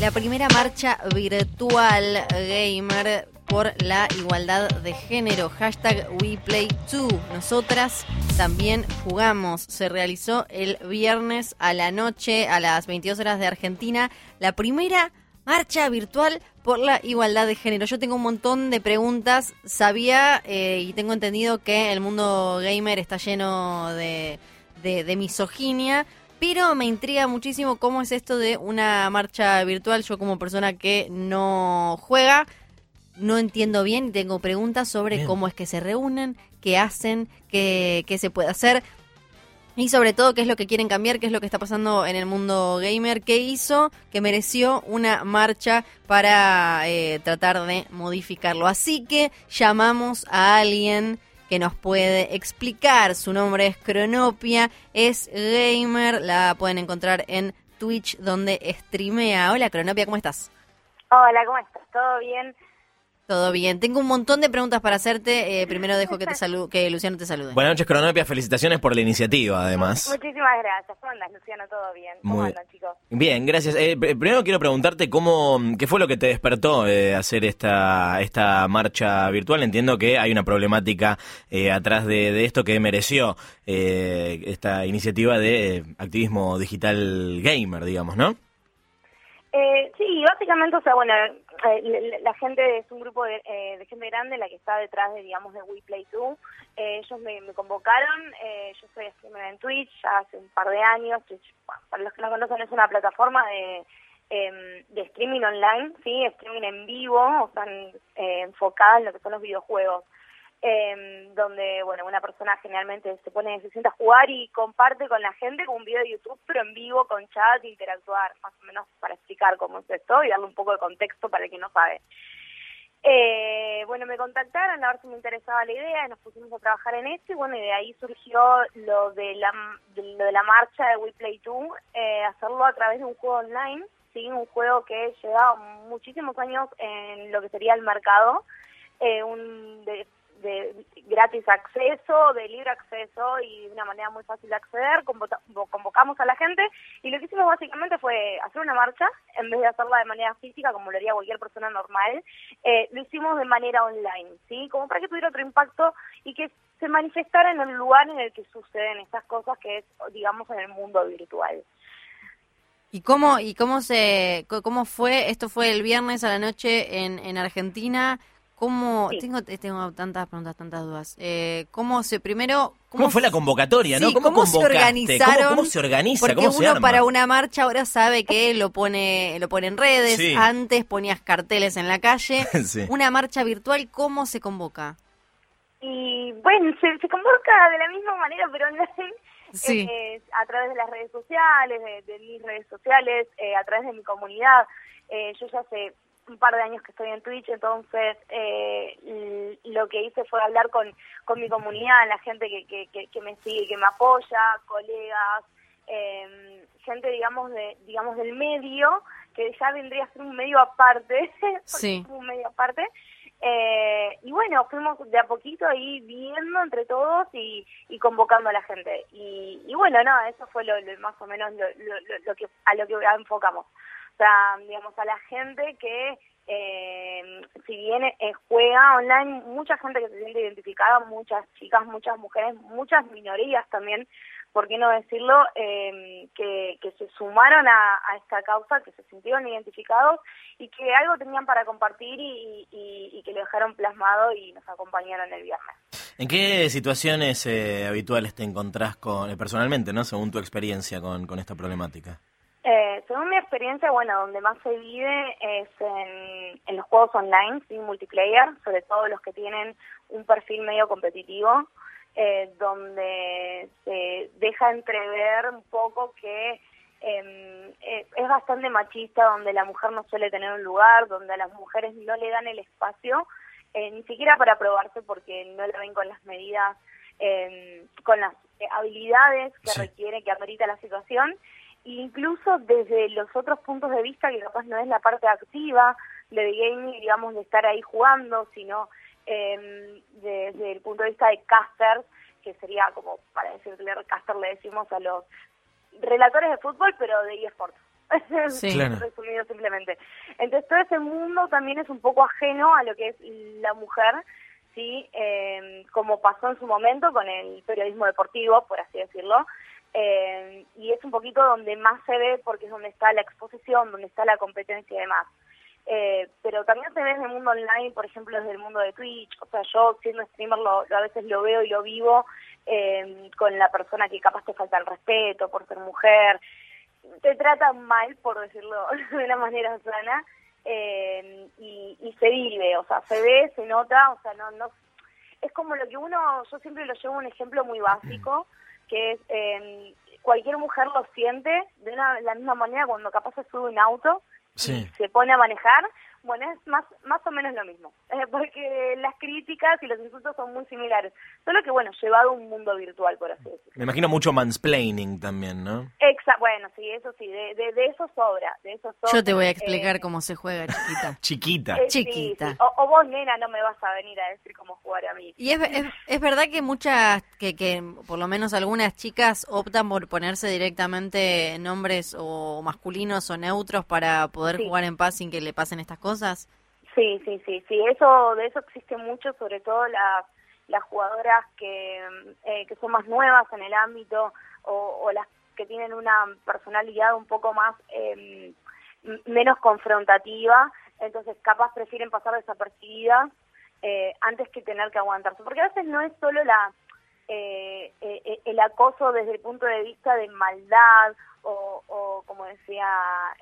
La primera marcha virtual gamer por la igualdad de género. Hashtag WePlay2. Nosotras también jugamos. Se realizó el viernes a la noche, a las 22 horas de Argentina, la primera marcha virtual por la igualdad de género. Yo tengo un montón de preguntas. Sabía eh, y tengo entendido que el mundo gamer está lleno de, de, de misoginia, pero me intriga muchísimo cómo es esto de una marcha virtual. Yo como persona que no juega, no entiendo bien y tengo preguntas sobre Bien. cómo es que se reúnen, qué hacen, qué, qué se puede hacer. Y sobre todo, qué es lo que quieren cambiar, qué es lo que está pasando en el mundo gamer, qué hizo que mereció una marcha para eh, tratar de modificarlo. Así que llamamos a alguien que nos puede explicar. Su nombre es Cronopia, es gamer, la pueden encontrar en Twitch donde streamea. Hola Cronopia, ¿cómo estás? Hola, ¿cómo estás? ¿Todo bien? Todo bien. Tengo un montón de preguntas para hacerte. Eh, primero dejo que te que Luciano te salude. Buenas noches, Cronopia. Felicitaciones por la iniciativa, además. Muchísimas gracias. ¿Cómo andas, Luciano? ¿Todo bien? ¿Cómo Muy- andan, chicos? Bien, gracias. Eh, pr- primero quiero preguntarte cómo, qué fue lo que te despertó eh, hacer esta, esta marcha virtual. Entiendo que hay una problemática eh, atrás de, de esto que mereció eh, esta iniciativa de activismo digital gamer, digamos, ¿no? Eh, sí, básicamente, o sea, bueno, eh, la, gente es un grupo de, eh, de gente grande la que está detrás de, digamos, de WePlay2. Eh, ellos me, me convocaron, eh, yo soy streamer en Twitch ya hace un par de años. Para los que no conocen, es una plataforma de, em, de streaming online, ¿sí? Streaming en vivo, o sea, en- eh, enfocada en lo que son los videojuegos. Em, donde bueno una persona generalmente se pone se sienta a jugar y comparte con la gente con un video de YouTube pero en vivo con chat interactuar más o menos para explicar cómo es esto y darle un poco de contexto para el que no sabe. Eh, bueno me contactaron a ver si me interesaba la idea y nos pusimos a trabajar en esto y bueno y de ahí surgió lo de la de, lo de la marcha de WePlay 2 eh, hacerlo a través de un juego online sí un juego que lleva muchísimos años en lo que sería el mercado eh, un de, de gratis acceso, de libre acceso y de una manera muy fácil de acceder. Convocamos a la gente y lo que hicimos básicamente fue hacer una marcha en vez de hacerla de manera física como lo haría cualquier persona normal. eh, lo hicimos de manera online, ¿sí? Como para que tuviera otro impacto y que se manifestara en el lugar en el que suceden estas cosas que es, digamos, en el mundo virtual. ¿Y cómo, y cómo se, cómo fue? Esto fue el viernes a la noche en, en Argentina. ¿Cómo? Sí. Tengo, tengo tantas preguntas, tantas dudas. Eh, ¿Cómo se, primero, ¿Cómo, fue la convocatoria, no? ¿Cómo, ¿cómo se organizaron? ¿Cómo, cómo se organiza? Porque ¿Cómo se uno arma? para una marcha ahora sabe que lo pone, lo pone en redes. Sí. Antes ponías carteles en la calle. Sí. Una marcha virtual, ¿cómo se convoca? Y bueno, se, se convoca de la misma manera, pero online, Sí. eh, a través de las redes sociales, de, de mis redes sociales, eh, a través de mi comunidad. Eh, yo ya hace un par de años que estoy en Twitch, entonces eh, lo que hice fue hablar con, con mi comunidad, la gente que, que, que, que me sigue, que me apoya, colegas, eh, gente, digamos, de digamos del medio, que ya vendría a ser un medio aparte, Sí. un medio aparte. Eh, y bueno, fuimos de a poquito ahí viendo entre todos y, y convocando a la gente. Y, y bueno, no, eso fue lo, lo- más o menos lo- lo- lo que a lo que enfocamos. Sea, digamos, a la gente que, eh, si bien eh, juega online, mucha gente que se siente identificada, muchas chicas, muchas mujeres, muchas minorías también, ¿por qué no decirlo? Eh, que, que se sumaron a, esta causa, que se sintieron identificados y que algo tenían para compartir y, que lo dejaron plasmado y nos acompañaron el viernes. ¿En qué situaciones eh, habituales te encontrás con, eh, personalmente, no? Según tu experiencia con esta problemática. Mi experiencia, bueno, donde más se vive es en, en los juegos online, sí, multiplayer, sobre todo los que tienen un perfil medio competitivo, eh, donde se deja entrever un poco que eh, eh, es bastante machista, donde la mujer no suele tener un lugar, donde a las mujeres no le dan el espacio, eh, ni siquiera para probarse porque no la ven con las medidas, eh, con las eh, habilidades que Sí. requiere, que amerita la situación incluso desde los otros puntos de vista que capaz no es la parte activa de gaming, digamos, de estar ahí jugando, sino eh, desde el punto de vista de casters, que sería como, para decirle caster le decimos a los relatores de fútbol, pero de eSports, Sí. Claro. resumido simplemente. Entonces todo ese mundo también es un poco ajeno a lo que es la mujer, sí, Eh, como pasó en su momento con el periodismo deportivo, por así decirlo. Eh, y es un poquito donde más se ve porque es donde está la exposición, donde está la competencia y demás. Eh, pero también se ve en el mundo online, por ejemplo, desde el mundo de Twitch. O sea, yo siendo streamer lo, lo- a veces lo veo y lo vivo eh, con la persona que capaz te falta el respeto por ser mujer. Te tratan mal, por decirlo de una manera sana, eh, y, y se vive, o sea, se ve, se nota, o sea, no, no es como lo que uno, yo siempre lo llevo un ejemplo muy básico, que es eh, cualquier mujer lo siente de una, la misma manera cuando capaz se sube un auto Sí. y se pone a manejar, bueno, es más, más o menos lo mismo, eh, porque las críticas y los insultos son muy similares, solo que, bueno, llevado a un mundo virtual, por así decirlo. Me imagino mucho mansplaining también, ¿no? Exa bueno, sí, eso sí, de, de, de eso sobra, de eso sobra. Yo te voy a explicar Eh, cómo se juega, chiquita. Chiquita. eh, sí, chiquita. sí. O, o vos, nena, no me vas a venir a decir cómo jugar a mí. Y es, es, es verdad que muchas, que, que por lo menos algunas chicas optan por ponerse directamente nombres o masculinos o neutros para poder Sí. jugar en paz sin que le pasen estas cosas. Sí, sí, sí, sí, eso, de eso existe mucho, sobre todo las, las jugadoras que, eh, que son más nuevas en el ámbito o, o las que tienen una personalidad un poco más eh, menos confrontativa, entonces capaz prefieren pasar desapercibidas eh, antes que tener que aguantarse, porque a veces no es solo la eh, eh, el acoso desde el punto de vista de maldad o, o como decía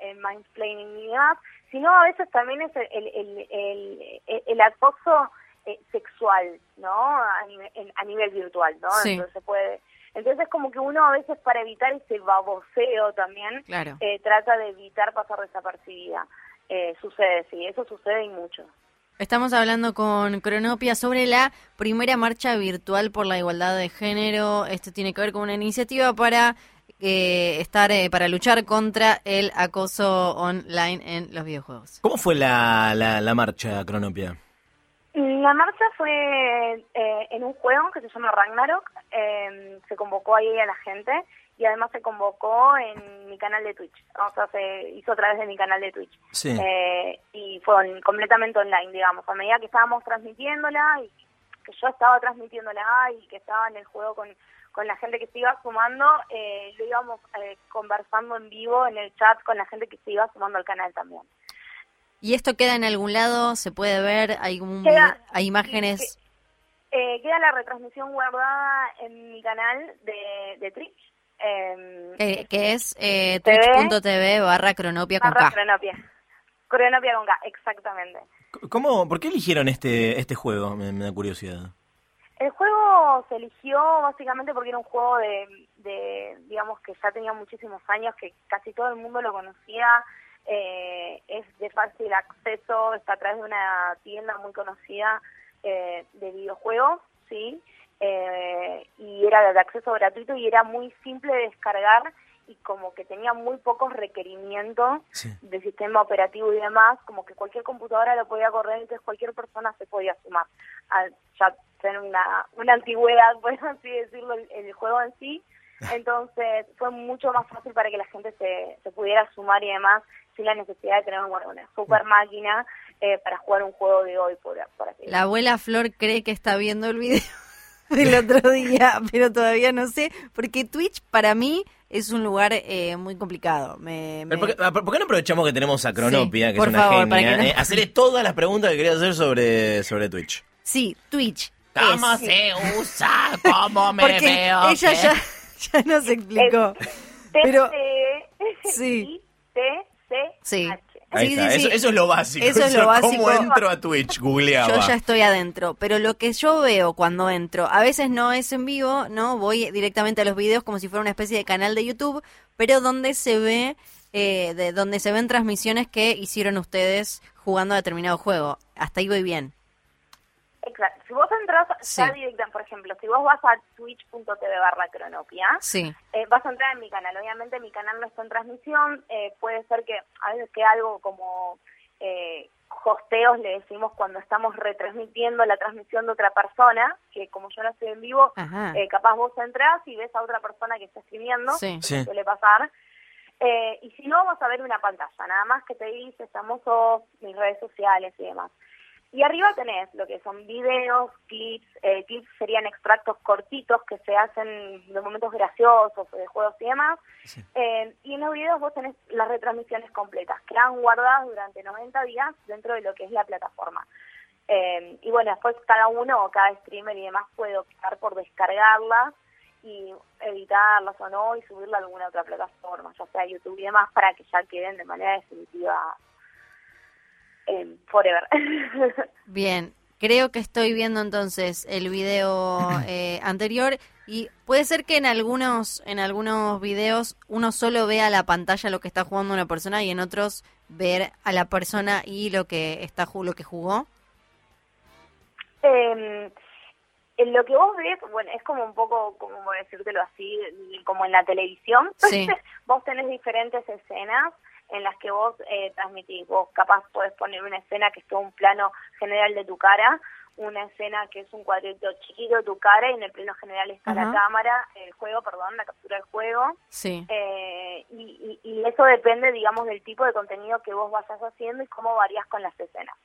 el mansplaining y demás, sino a veces también es el, el, el, el- acoso eh, sexual, ¿no? A nivel, a nivel virtual, ¿no? Sí. Entonces puede, entonces es como que uno a veces para evitar ese baboseo también Claro. eh, trata de evitar pasar desapercibida. Eh, sucede, sí, eso sucede y mucho. Estamos hablando con Cronopia sobre la primera marcha virtual por la igualdad de género. Esto tiene que ver con una iniciativa para eh, estar eh, para luchar contra el acoso online en los videojuegos. ¿Cómo fue la, la, la marcha, Cronopia? La marcha fue eh, en un juego que se llama Ragnarok. eh, se convocó ahí a la gente y además se convocó en mi canal de Twitch. O sea, se hizo a través de mi canal de Twitch. Sí. Eh, y fue on- completamente online, digamos. A medida que estábamos transmitiéndola y que yo estaba transmitiéndola y que estaba en el juego con, con la gente que se iba sumando, eh, lo íbamos eh, conversando en vivo en el chat con la gente que se iba sumando al canal también. ¿Y esto queda en algún lado? ¿Se puede ver? ¿Hay, un Queda- video- hay imágenes? Eh, queda la retransmisión guardada en mi canal de, de Twitch. Eh, Que, es eh, TV. twitch.tv barra cronopia con barra K. Cronopia. Cronopia con K, exactamente. ¿Cómo, ¿Por qué eligieron este, este juego? Me, me da curiosidad. El juego se eligió básicamente porque era un juego de, de, digamos, que ya tenía muchísimos años, que casi todo el mundo lo conocía, eh, es de fácil acceso, está a través de una tienda muy conocida eh, de videojuegos, ¿sí? Eh, y era de acceso gratuito y era muy simple de descargar y como que tenía muy pocos requerimientos Sí. de sistema operativo y demás, como que cualquier computadora lo podía correr, entonces cualquier persona se podía sumar. A ya tener una, una antigüedad, por así decirlo, el, el juego en sí. Entonces fue mucho más fácil para que la gente se, se pudiera sumar y demás, sin la necesidad de tener bueno, una super máquina eh, para jugar un juego de hoy, por, por así La abuela Flor cree que está viendo el video del otro día, pero todavía no sé, porque Twitch para mí es un lugar eh, muy complicado. Me, me- Pero ¿Por qué, ah, por qué no aprovechamos que tenemos a Cronopia, Sí, que es una favor, genia? no- eh, hacerle todas las preguntas que quería hacer sobre, sobre Twitch. Sí, Twitch. ¿Cómo es- se usa? ¿Cómo me Porque veo? ella ya, ya nos explicó. Pero- Sí. Sí. Ahí Sí, está. sí, Eso, sí. eso es lo básico. Eso es lo básico. ¿Cómo entro a Twitch? Googleaba. Yo ya estoy adentro, pero lo que yo veo cuando entro, a veces no es en vivo, ¿no? Voy directamente a los videos como si fuera una especie de canal de YouTube, pero donde se ve, eh, de donde se ven transmisiones que hicieron ustedes jugando a determinado juego. Hasta ahí voy bien. Exacto. Si vos entras Sí. ya directa, por ejemplo, si vos vas a twitch.tv barra cronopia, Sí, eh, vas a entrar en mi canal. Obviamente mi canal no está en transmisión. eh, puede ser que a veces que algo como eh, hosteos le decimos cuando estamos retransmitiendo la transmisión de otra persona, que como yo no estoy en vivo, eh, capaz vos entras y ves a otra persona que está escribiendo, Sí. Sí. suele pasar. Eh, y si no, vas a ver una pantalla, nada más que te dice, estamos mis redes sociales y demás. Y arriba tenés lo que son videos, clips, eh, clips serían extractos cortitos que se hacen de momentos graciosos, de juegos y demás. Eh, y en los videos vos tenés las retransmisiones completas, que han guardadas durante 90 días dentro de lo que es la plataforma. Eh, y bueno, después cada uno o cada streamer y demás puede optar por descargarlas y editarlas o no y subirla a alguna otra plataforma, ya sea YouTube y demás, para que ya queden de manera definitiva forever. Bien, creo que estoy viendo entonces el video eh, anterior y puede ser que en algunos en algunos videos uno solo vea la pantalla lo que está jugando una persona y en otros ver a la persona y lo que está lo que jugó. Eh, en lo que vos ves, bueno, es como un poco, como decírtelo así, como en la televisión. Sí. vos tenés diferentes escenas en las que vos eh, transmitís. Vos capaz podés poner una escena que es todo un plano general de tu cara, una escena que es un cuadrito chiquito de tu cara y en el plano general está la cámara, el juego, perdón, la captura del juego. Sí. Eh, y, y, eso depende, digamos, del tipo de contenido que vos vayas haciendo y cómo varías con las escenas.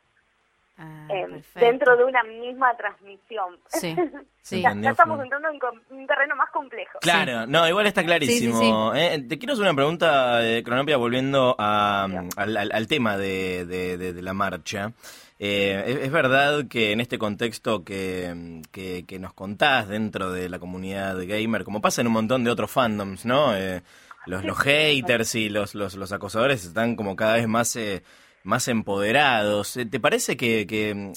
Ah, eh, dentro de una misma transmisión. Sí, sí. ya, estamos entrando en un terreno más complejo. Claro, no, igual está clarísimo. Eh, te quiero hacer una pregunta, eh, Cronopia, volviendo a, al, tema de, de, la marcha. Eh, es, verdad que en este contexto que, que, nos contás dentro de la comunidad gamer, como pasa en un montón de otros fandoms, ¿no? los, los haters y los, los, los acosadores están como cada vez más más empoderados. Eh, ¿Te parece que, que,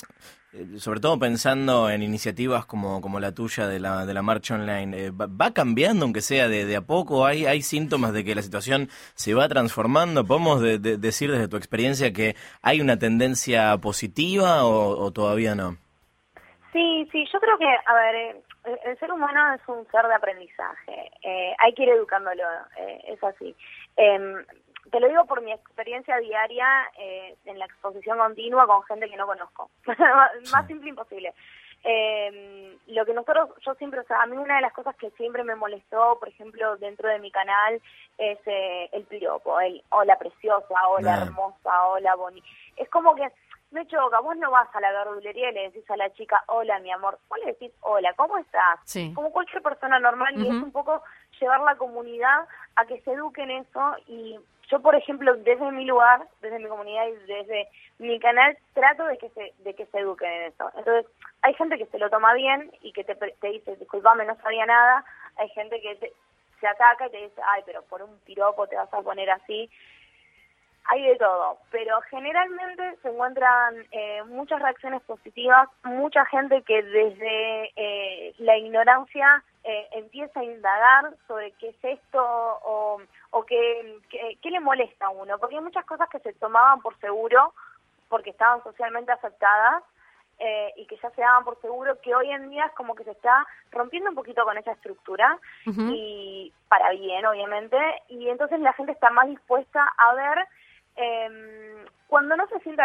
eh, sobre todo pensando en iniciativas como, como la tuya de la, de la marcha online, eh, va, cambiando aunque sea de, de, a poco? ¿Hay, ¿Hay síntomas de que la situación se va transformando? ¿Podemos decir desde tu experiencia que hay una tendencia positiva o, todavía no? Sí, sí, yo creo que, a ver, el, ser humano es un ser de aprendizaje, hay que ir educándolo, es así. Te lo digo por mi experiencia diaria eh, en la exposición continua con gente que no conozco. Más simple imposible. Eh, lo que nosotros, yo siempre, o sea, a mí una de las cosas que siempre me molestó, por ejemplo, dentro de mi canal, es eh, el piropo, el hola preciosa, hola hermosa, hola boni. Es como que me choca, vos no vas a la verdulería y le decís a la chica, hola mi amor, vos le decís, hola, ¿cómo estás? Como cualquier persona normal y es un poco llevar la comunidad a que se eduque en eso y yo, por ejemplo, desde mi lugar, desde mi comunidad y desde mi canal, trato de que se, de que se eduquen en eso. Entonces, hay gente que se lo toma bien y que te, te dice, disculpame, no sabía nada. Hay gente que se ataca y te dice, ay, pero por un piropo te vas a poner así. Hay de todo, pero generalmente se encuentran eh, muchas reacciones positivas, mucha gente que desde eh, la ignorancia eh, empieza a indagar sobre qué es esto o, o qué, qué, le molesta a uno, porque hay muchas cosas que se tomaban por seguro porque estaban socialmente aceptadas eh, y que ya se daban por seguro que hoy en día es como que se está rompiendo un poquito con esa estructura y para bien obviamente y entonces la gente está más dispuesta a ver eh, cuando no se siente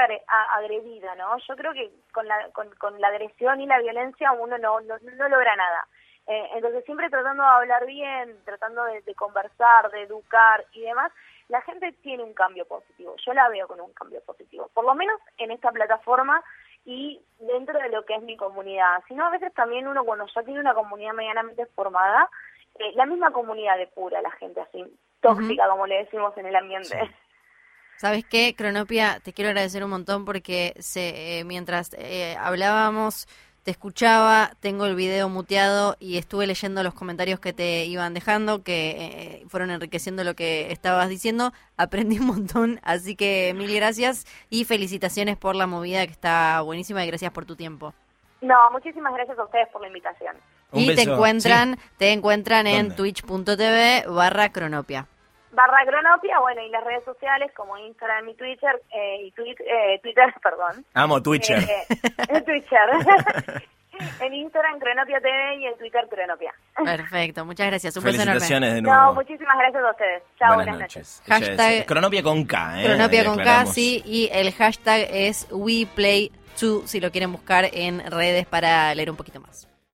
agredida, ¿no? Yo creo que con la, con, con la agresión y la violencia uno no, no, no logra nada. Eh, entonces, siempre tratando de hablar bien, tratando de, conversar, de educar y demás, la gente tiene un cambio positivo. Yo la veo con un cambio positivo, por lo menos en esta plataforma y dentro de lo que es mi comunidad. Sino a veces también uno cuando ya tiene una comunidad medianamente formada, eh, la misma comunidad depura a la gente así, tóxica, como le decimos en el ambiente. ¿Sabes qué, Cronopia? Te quiero agradecer un montón porque se, eh, mientras hablábamos te escuchaba, tengo el video muteado y estuve leyendo los comentarios que te iban dejando, que eh, fueron enriqueciendo lo que estabas diciendo. Aprendí un montón, así que mil gracias y felicitaciones por la movida que está buenísima y gracias por tu tiempo. No, muchísimas gracias a ustedes por la invitación. y te encuentran, te encuentran en twitch.tv barra cronopia barra Cronopia, bueno, y las redes sociales como Instagram y Twitter, eh, y eh, Twitter, perdón. Amo Twitter. Eh, Twitter. en Instagram Cronopia TV y en Twitter Cronopia. Perfecto, muchas gracias. Un Felicitaciones de nuevo. No, muchísimas gracias a ustedes. Chao, buenas, noches. Hashtag Cronopia con K, ¿eh? Cronopia con K, sí, y el hashtag es WePlay2 si lo quieren buscar en redes para leer un poquito más.